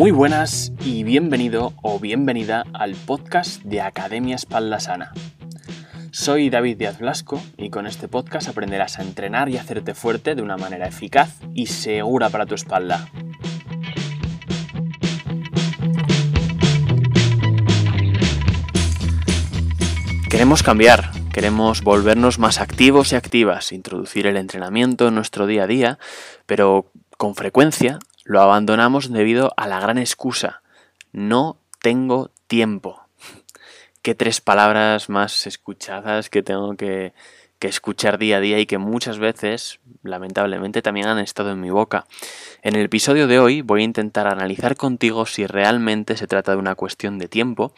Muy buenas y bienvenido o bienvenida al podcast de Academia Espalda Sana. Soy David Díaz Blasco y con este podcast aprenderás a entrenar y hacerte fuerte de una manera eficaz y segura para tu espalda. Queremos cambiar, queremos volvernos más activos y activas, introducir el entrenamiento en nuestro día a día, pero con frecuencia lo abandonamos debido a la gran excusa. No tengo tiempo. Qué tres palabras más escuchadas que tengo que, que escuchar día a día y que muchas veces, lamentablemente, también han estado en mi boca. En el episodio de hoy voy a intentar analizar contigo si realmente se trata de una cuestión de tiempo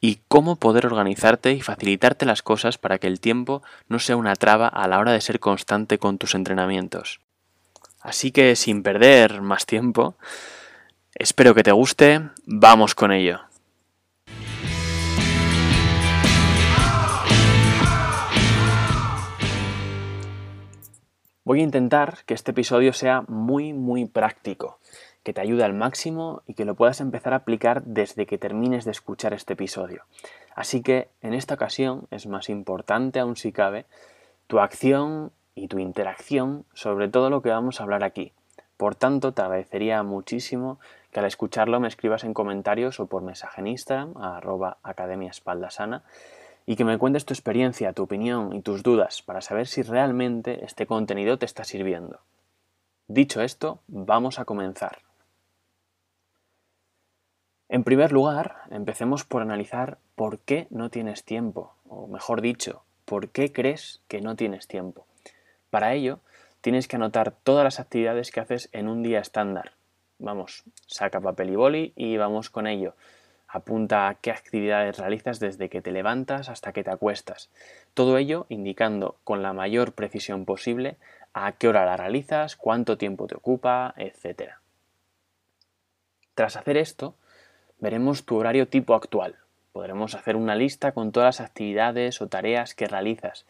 y cómo poder organizarte y facilitarte las cosas para que el tiempo no sea una traba a la hora de ser constante con tus entrenamientos. Así que sin perder más tiempo, espero que te guste, vamos con ello. Voy a intentar que este episodio sea muy muy práctico, que te ayude al máximo y que lo puedas empezar a aplicar desde que termines de escuchar este episodio. Así que en esta ocasión es más importante aún si cabe tu acción y tu interacción sobre todo lo que vamos a hablar aquí. Por tanto, te agradecería muchísimo que al escucharlo me escribas en comentarios o por mensaje en Instagram, arroba academia espalda sana, y que me cuentes tu experiencia, tu opinión y tus dudas para saber si realmente este contenido te está sirviendo. Dicho esto, vamos a comenzar. En primer lugar, empecemos por analizar por qué no tienes tiempo, o mejor dicho, por qué crees que no tienes tiempo. Para ello, tienes que anotar todas las actividades que haces en un día estándar. Vamos, saca papel y boli y vamos con ello. Apunta qué actividades realizas desde que te levantas hasta que te acuestas. Todo ello indicando con la mayor precisión posible a qué hora la realizas, cuánto tiempo te ocupa, etc. Tras hacer esto, veremos tu horario tipo actual. Podremos hacer una lista con todas las actividades o tareas que realizas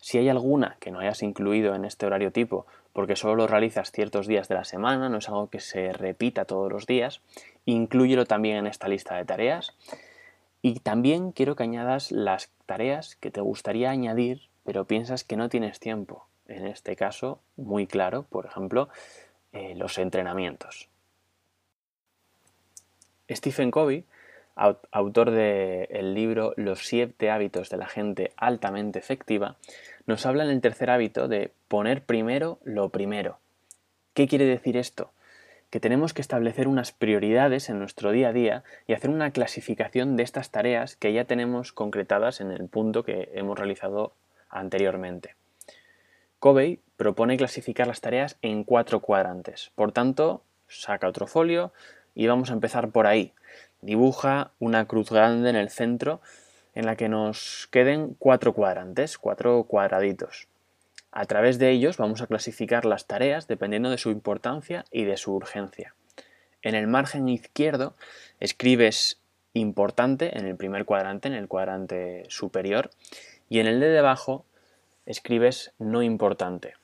si hay alguna que no hayas incluido en este horario tipo porque solo lo realizas ciertos días de la semana, no es algo que se repita todos los días, inclúyelo también en esta lista de tareas. Y también quiero que añadas las tareas que te gustaría añadir, pero piensas que no tienes tiempo. En este caso, muy claro, por ejemplo, eh, los entrenamientos. Stephen Covey autor del libro Los siete hábitos de la gente altamente efectiva, nos habla en el tercer hábito de poner primero lo primero. ¿Qué quiere decir esto? Que tenemos que establecer unas prioridades en nuestro día a día y hacer una clasificación de estas tareas que ya tenemos concretadas en el punto que hemos realizado anteriormente. Covey propone clasificar las tareas en cuatro cuadrantes. Por tanto, saca otro folio y vamos a empezar por ahí, dibuja una cruz grande en el centro en la que nos queden cuatro cuadrantes, cuatro cuadraditos. A través de ellos vamos a clasificar las tareas dependiendo de su importancia y de su urgencia. En el margen izquierdo escribes importante en el primer cuadrante, en el cuadrante superior, y en el de debajo escribes no importante.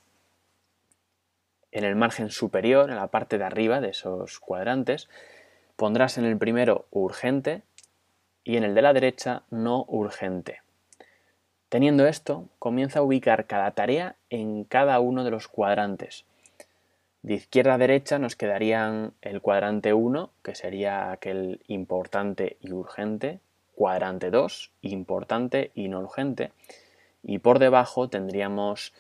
En el margen superior, en la parte de arriba de esos cuadrantes, Pondrás en el primero urgente y en el de la derecha no urgente. Teniendo esto, comienza a ubicar cada tarea en cada uno de los cuadrantes. De izquierda a derecha nos quedarían el cuadrante 1, que sería aquel importante y urgente, cuadrante 2, importante y no urgente, y por debajo tendríamos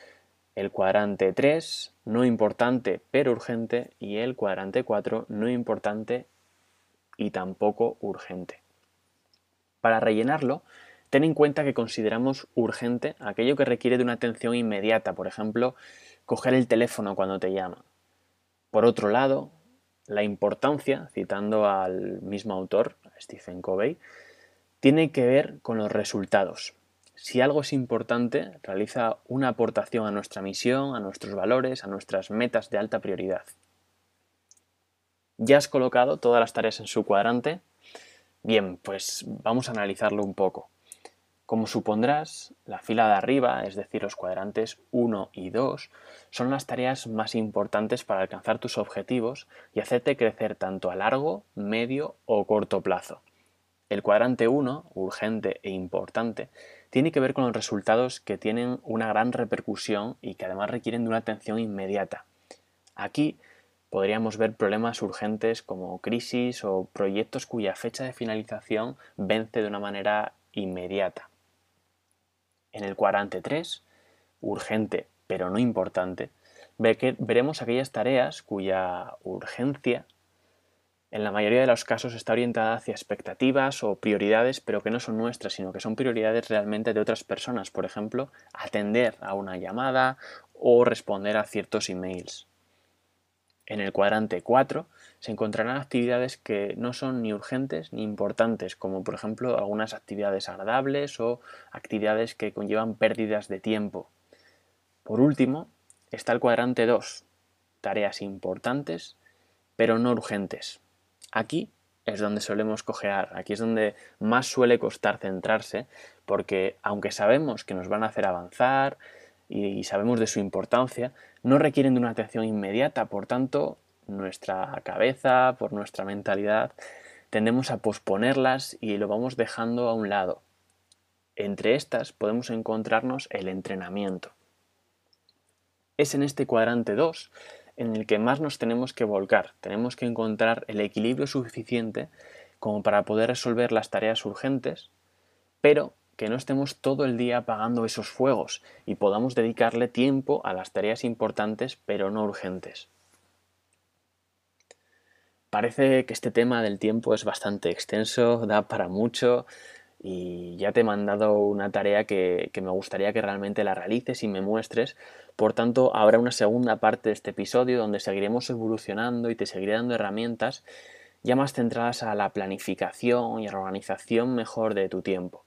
el cuadrante 3, no importante pero urgente, y el cuadrante 4, no importante y tampoco urgente. Para rellenarlo, ten en cuenta que consideramos urgente aquello que requiere de una atención inmediata, por ejemplo, coger el teléfono cuando te llama. Por otro lado, la importancia, citando al mismo autor, Stephen Covey, tiene que ver con los resultados. Si algo es importante, realiza una aportación a nuestra misión, a nuestros valores, a nuestras metas de alta prioridad. ¿Ya has colocado todas las tareas en su cuadrante? Bien, pues vamos a analizarlo un poco. Como supondrás, la fila de arriba, es decir, los cuadrantes 1 y 2, son las tareas más importantes para alcanzar tus objetivos y hacerte crecer tanto a largo, medio o corto plazo. El cuadrante 1, urgente e importante, tiene que ver con los resultados que tienen una gran repercusión y que además requieren de una atención inmediata. Aquí podríamos ver problemas urgentes como crisis o proyectos cuya fecha de finalización vence de una manera inmediata. En el cuadrante 3, urgente pero no importante, veremos aquellas tareas cuya urgencia en la mayoría de los casos está orientada hacia expectativas o prioridades, pero que no son nuestras, sino que son prioridades realmente de otras personas. Por ejemplo, atender a una llamada o responder a ciertos emails. En el cuadrante 4 se encontrarán actividades que no son ni urgentes ni importantes, como por ejemplo algunas actividades agradables o actividades que conllevan pérdidas de tiempo. Por último, está el cuadrante 2, tareas importantes pero no urgentes. Aquí es donde solemos cojear, aquí es donde más suele costar centrarse, porque aunque sabemos que nos van a hacer avanzar y sabemos de su importancia, no requieren de una atención inmediata, por tanto, nuestra cabeza, por nuestra mentalidad, tendemos a posponerlas y lo vamos dejando a un lado. Entre estas podemos encontrarnos el entrenamiento. Es en este cuadrante 2 en el que más nos tenemos que volcar. Tenemos que encontrar el equilibrio suficiente como para poder resolver las tareas urgentes, pero que no estemos todo el día apagando esos fuegos y podamos dedicarle tiempo a las tareas importantes pero no urgentes. Parece que este tema del tiempo es bastante extenso, da para mucho, y ya te he mandado una tarea que, me gustaría que realmente la realices y me muestres. Por tanto, habrá una segunda parte de este episodio donde seguiremos evolucionando y te seguiré dando herramientas ya más centradas a la planificación y a la organización mejor de tu tiempo.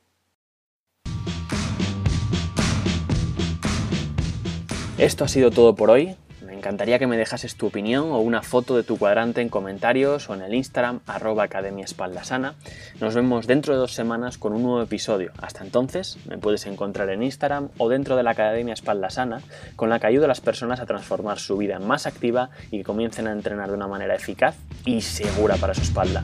Esto ha sido todo por hoy encantaría que me dejases tu opinión o una foto de tu cuadrante en comentarios o en el Instagram arroba Academia Espalda Sana. Nos vemos dentro de dos semanas con un nuevo episodio. Hasta entonces me puedes encontrar en Instagram o dentro de la Academia Espalda Sana con la que ayuda a las personas a transformar su vida más activa y que comiencen a entrenar de una manera eficaz y segura para su espalda.